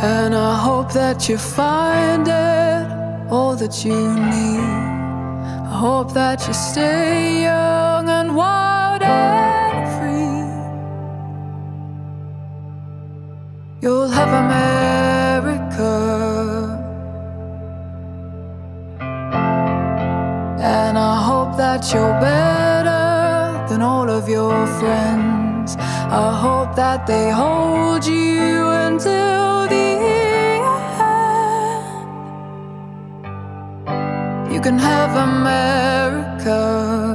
And I hope that you find it all that you need. I hope that you stay young and wild and free. You'll have America. And I hope that you're better than all of your friends. I hope that they hold you until You can have America.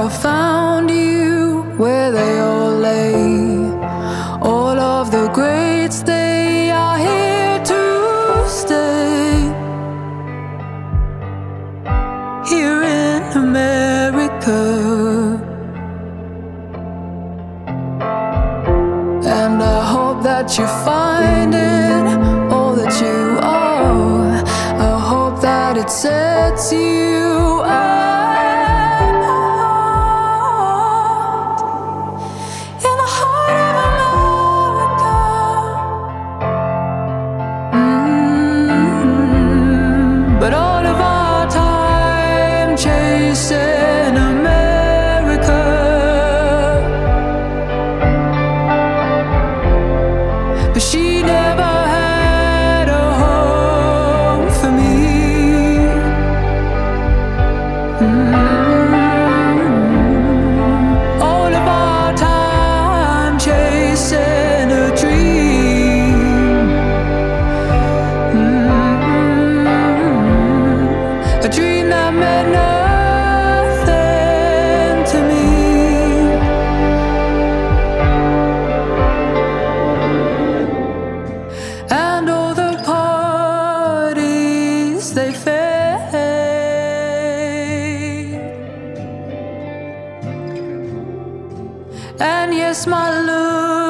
I found you, where they all lay. All of the greats, they are here to stay. Here in America. And I hope that you find it all that you are. I hope that it sets you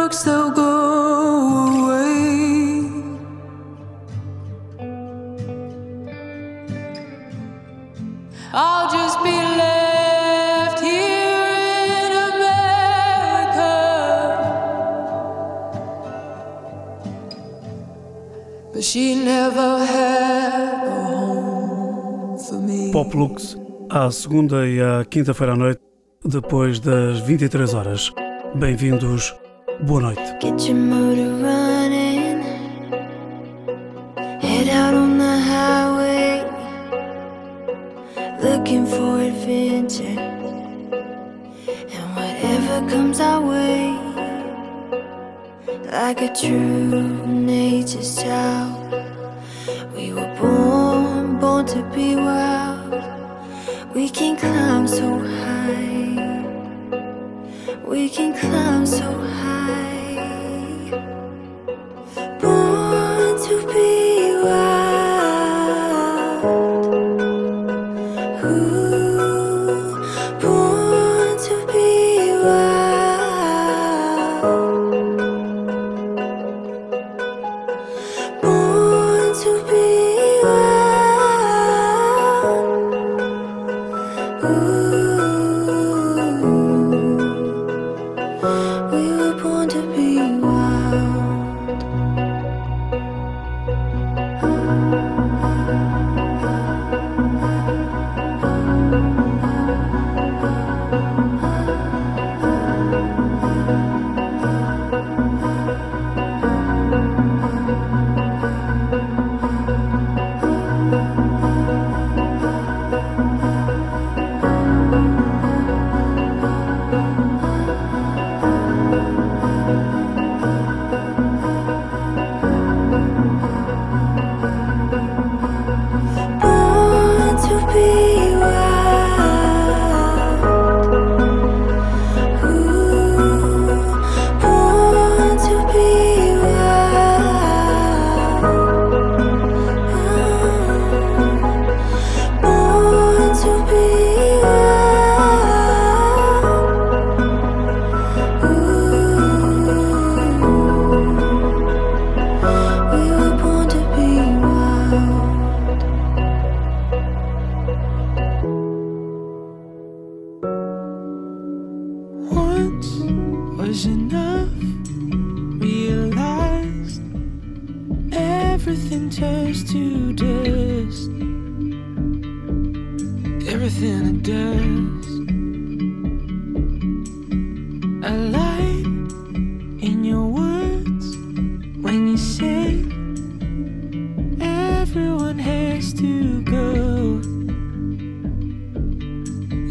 looks they'll go away. I'll just be left here in America. But she never had a home for me. Pop Lux, à segunda e à quinta-feira à noite, depois das 23 horas. Bem-vindos, boa noite. Get your motor running. Head out on the highway. Looking for adventure. And whatever comes our way. Like a true nature's child.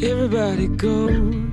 everybody go.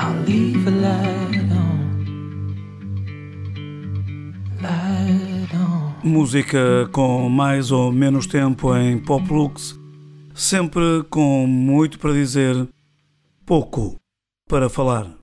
I'll a on. Música com mais ou menos tempo em pop lux, sempre com muito para dizer, pouco para falar.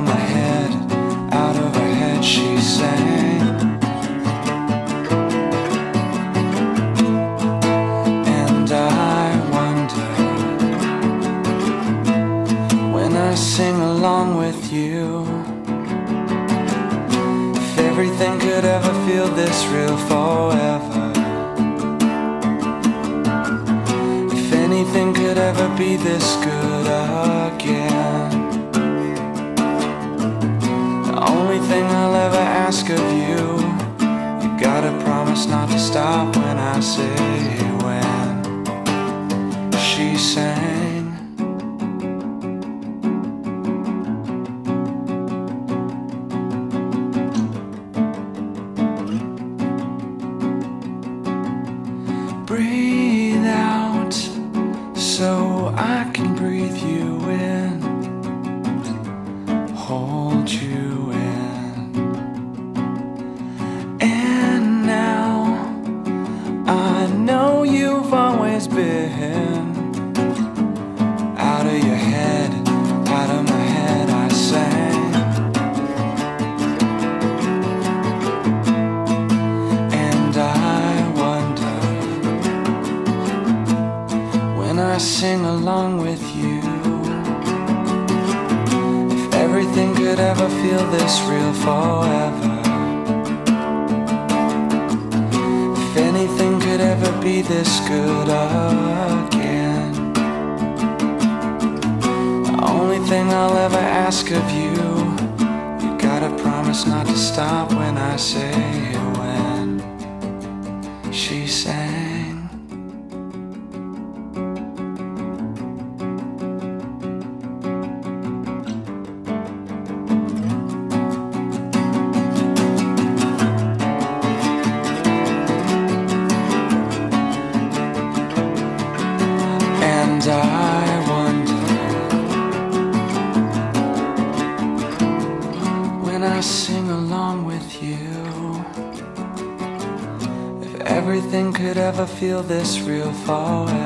my head, out of her head she sang. And I wonder when I sing along with you if everything could ever feel this real. be this good again. The only thing I'll ever ask of you, you gotta promise not to stop when I say. feel this real far away.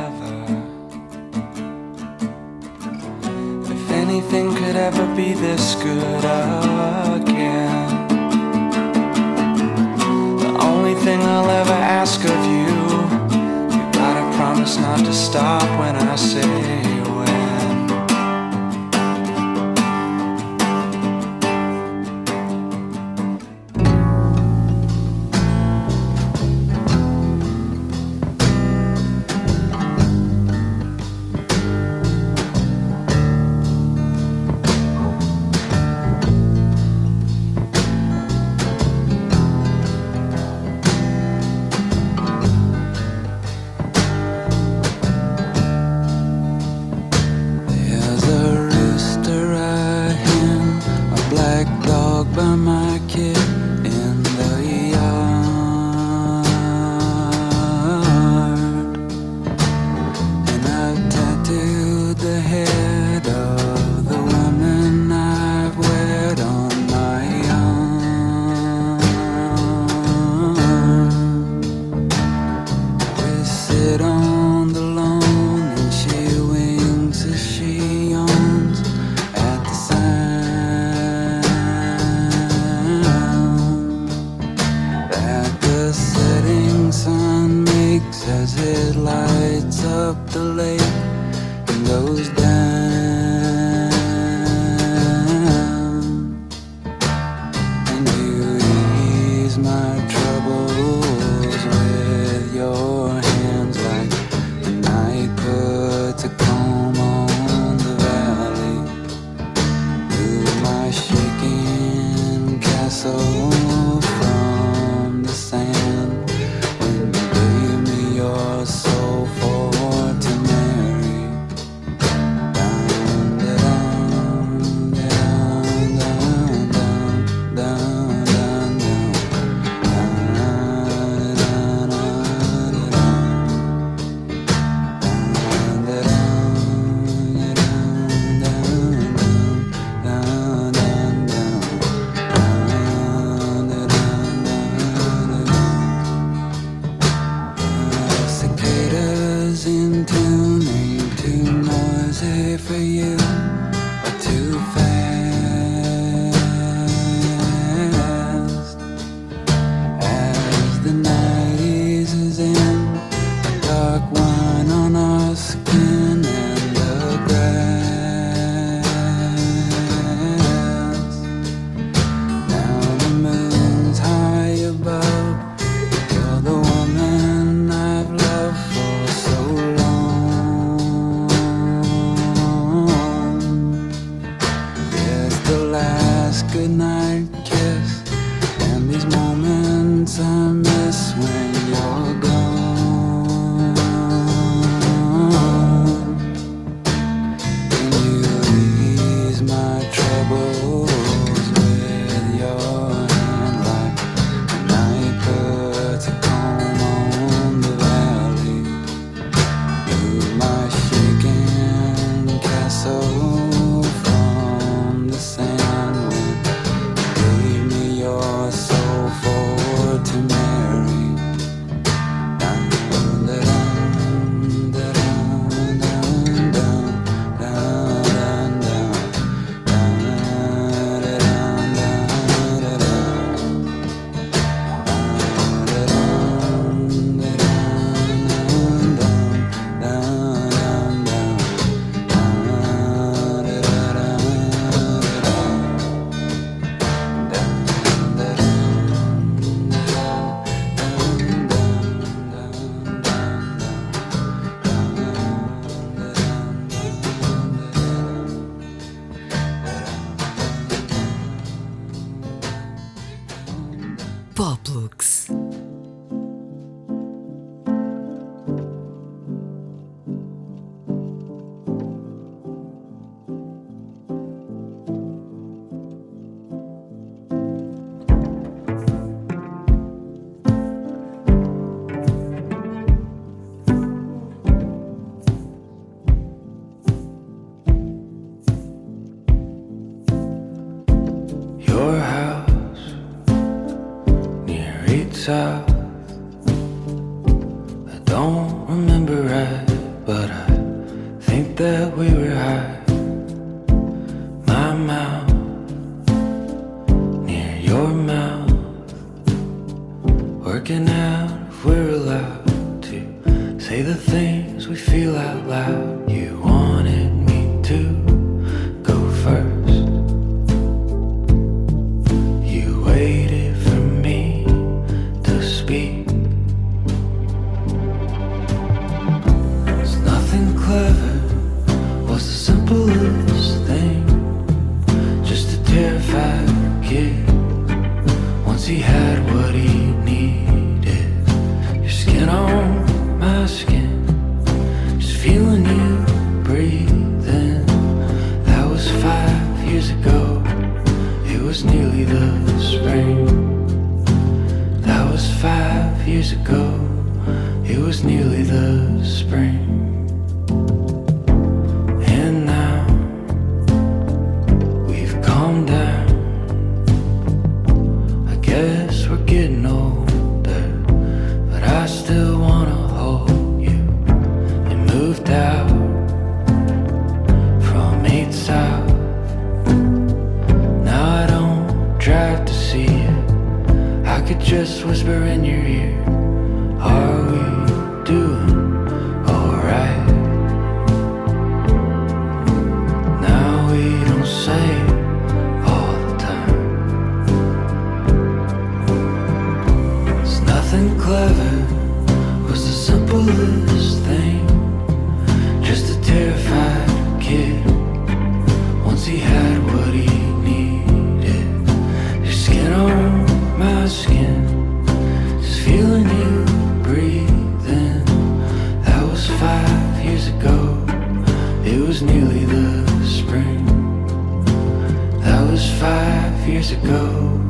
ago,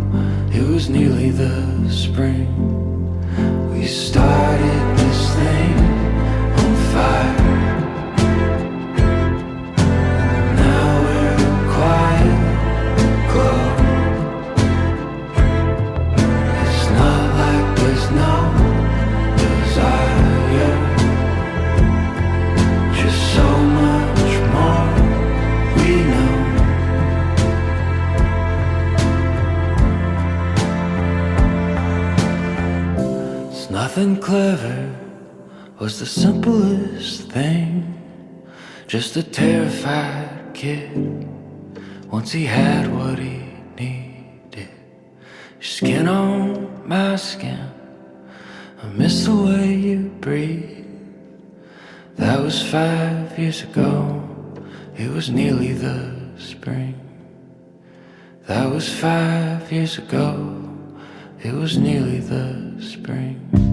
it was nearly the spring. Just a terrified kid. Once he had what he needed. Skin on my skin. I miss the way you breathe. That was five years ago. It was nearly the spring. That was five years ago. It was nearly the spring.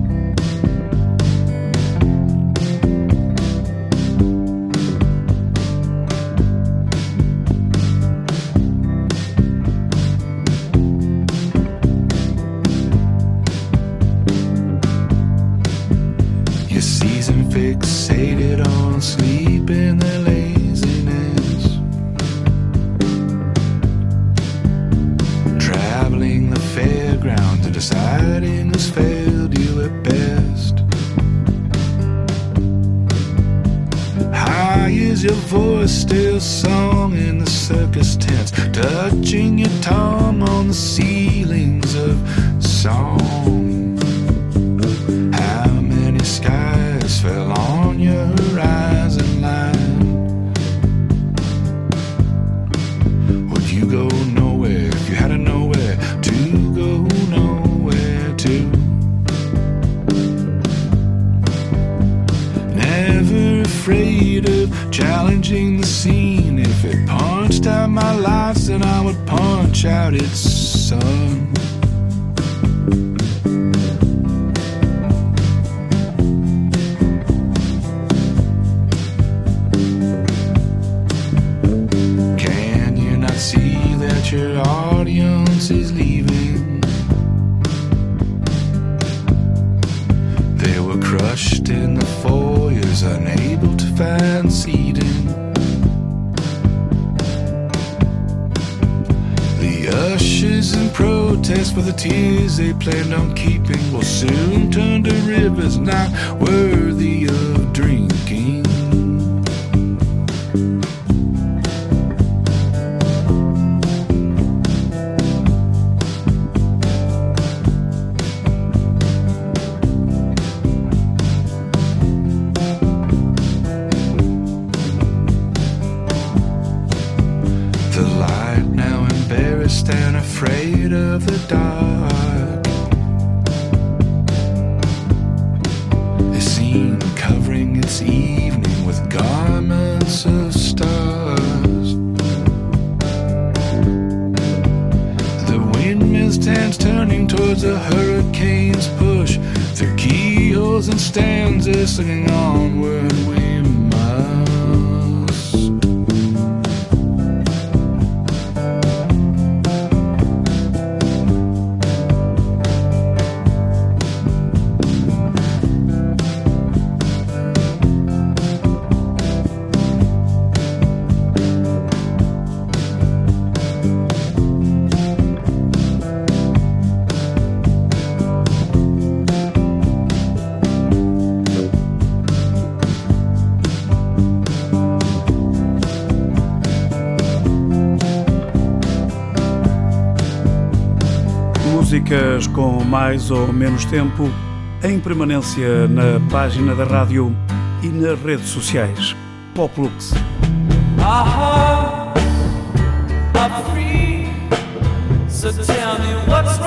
stars. mais ou menos tempo, em permanência na página da rádio e nas redes sociais. Poplux. Aha, I'm free, so tell me what's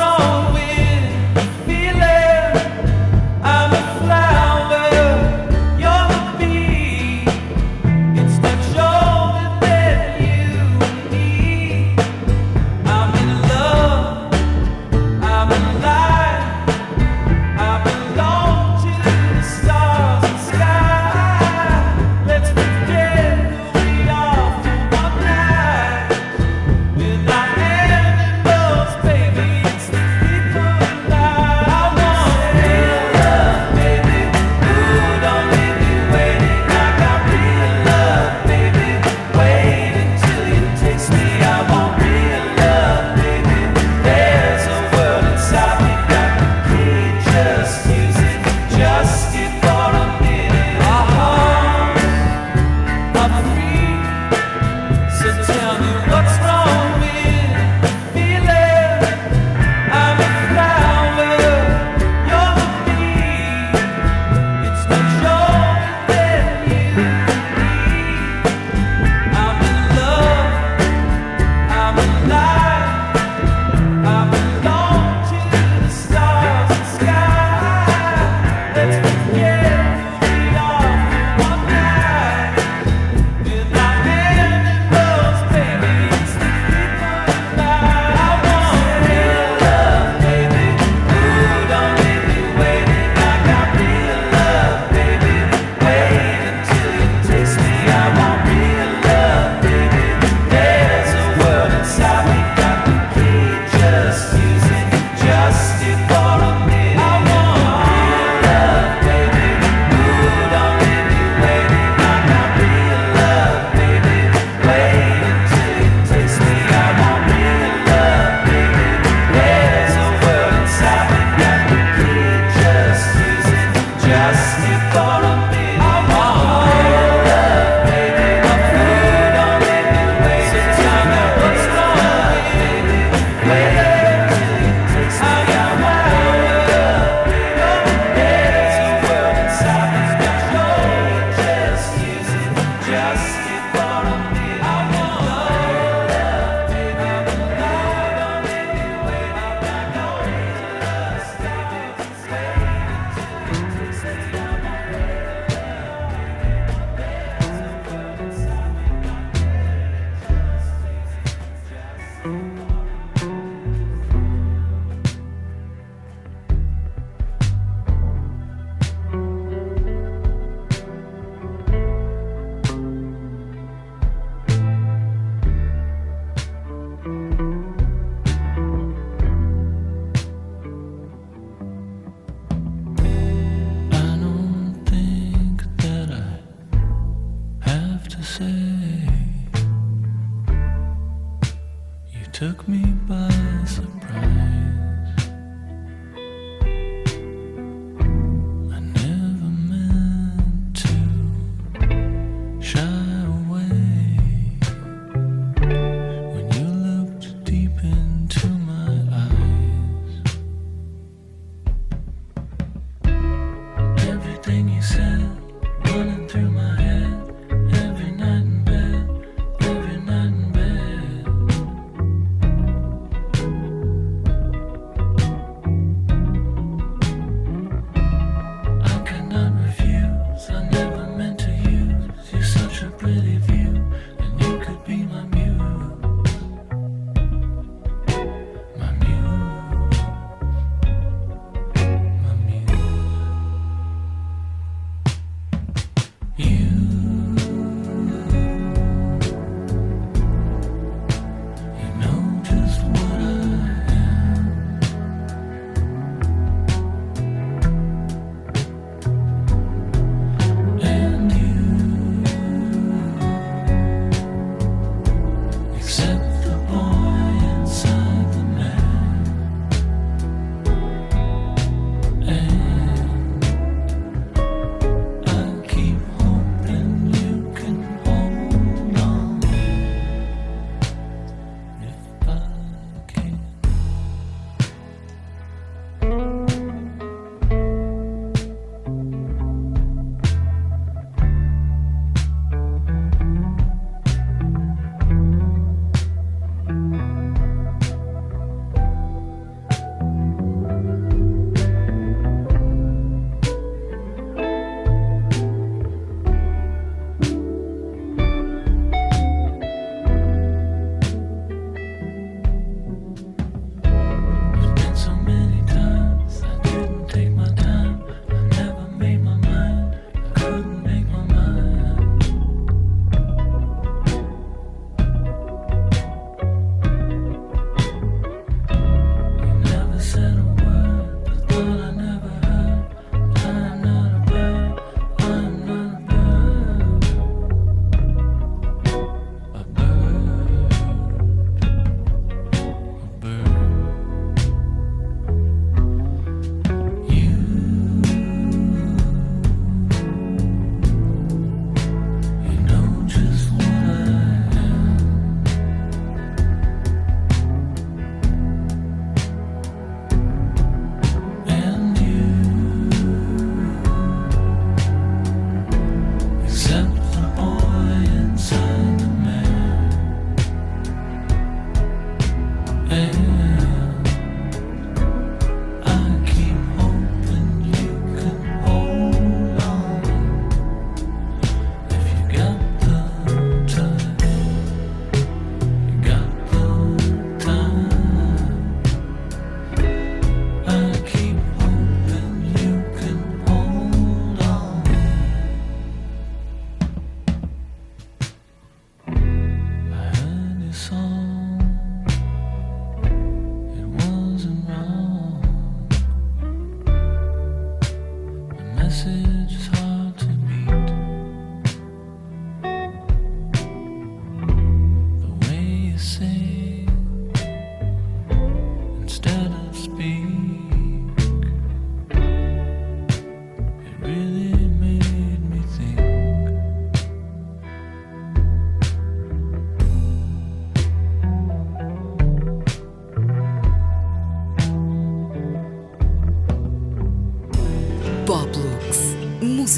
have to say. You took me by surprise.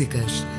Músicas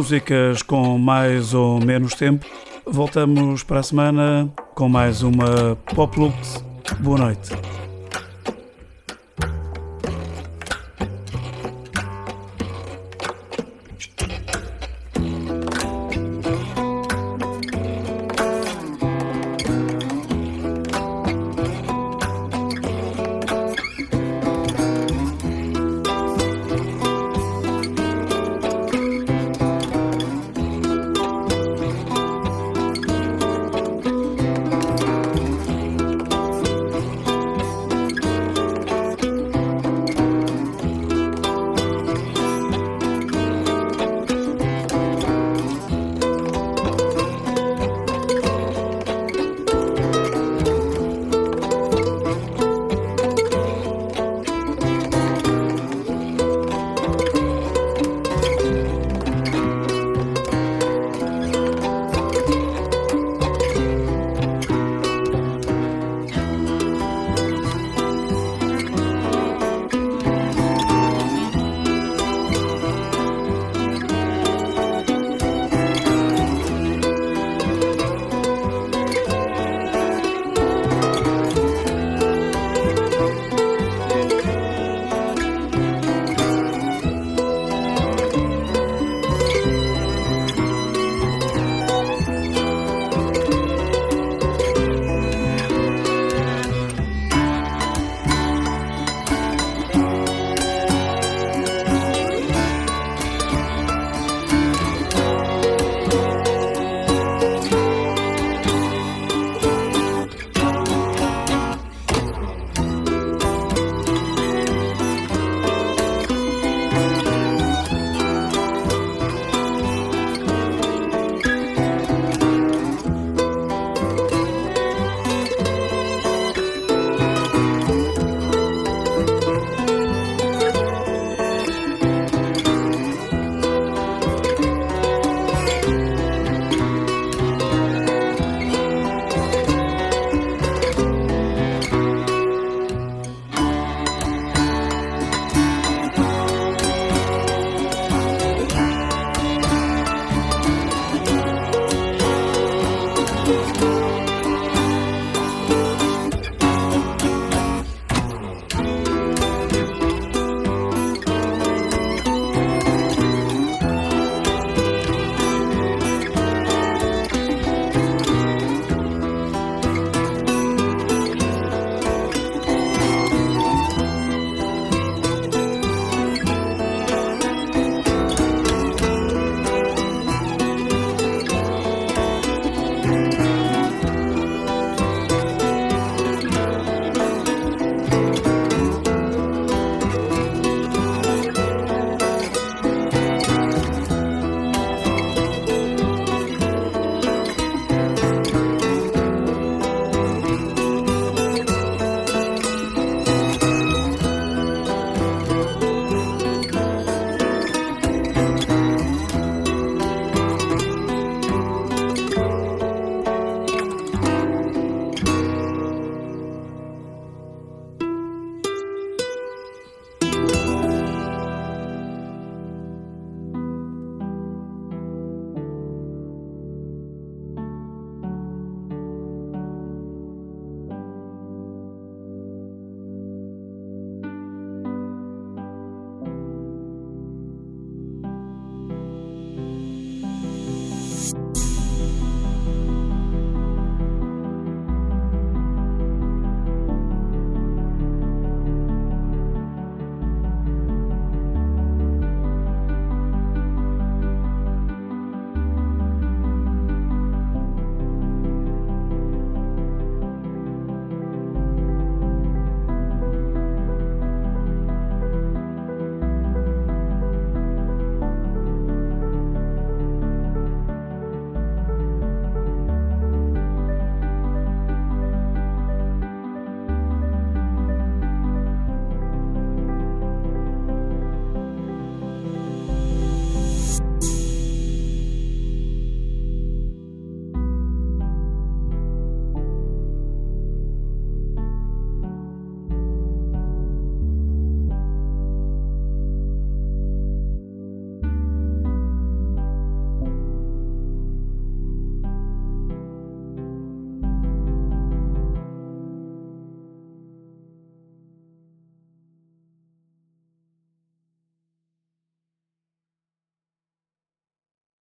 músicas com mais ou menos tempo. Voltamos para a semana com mais uma Pop Lux. Boa noite.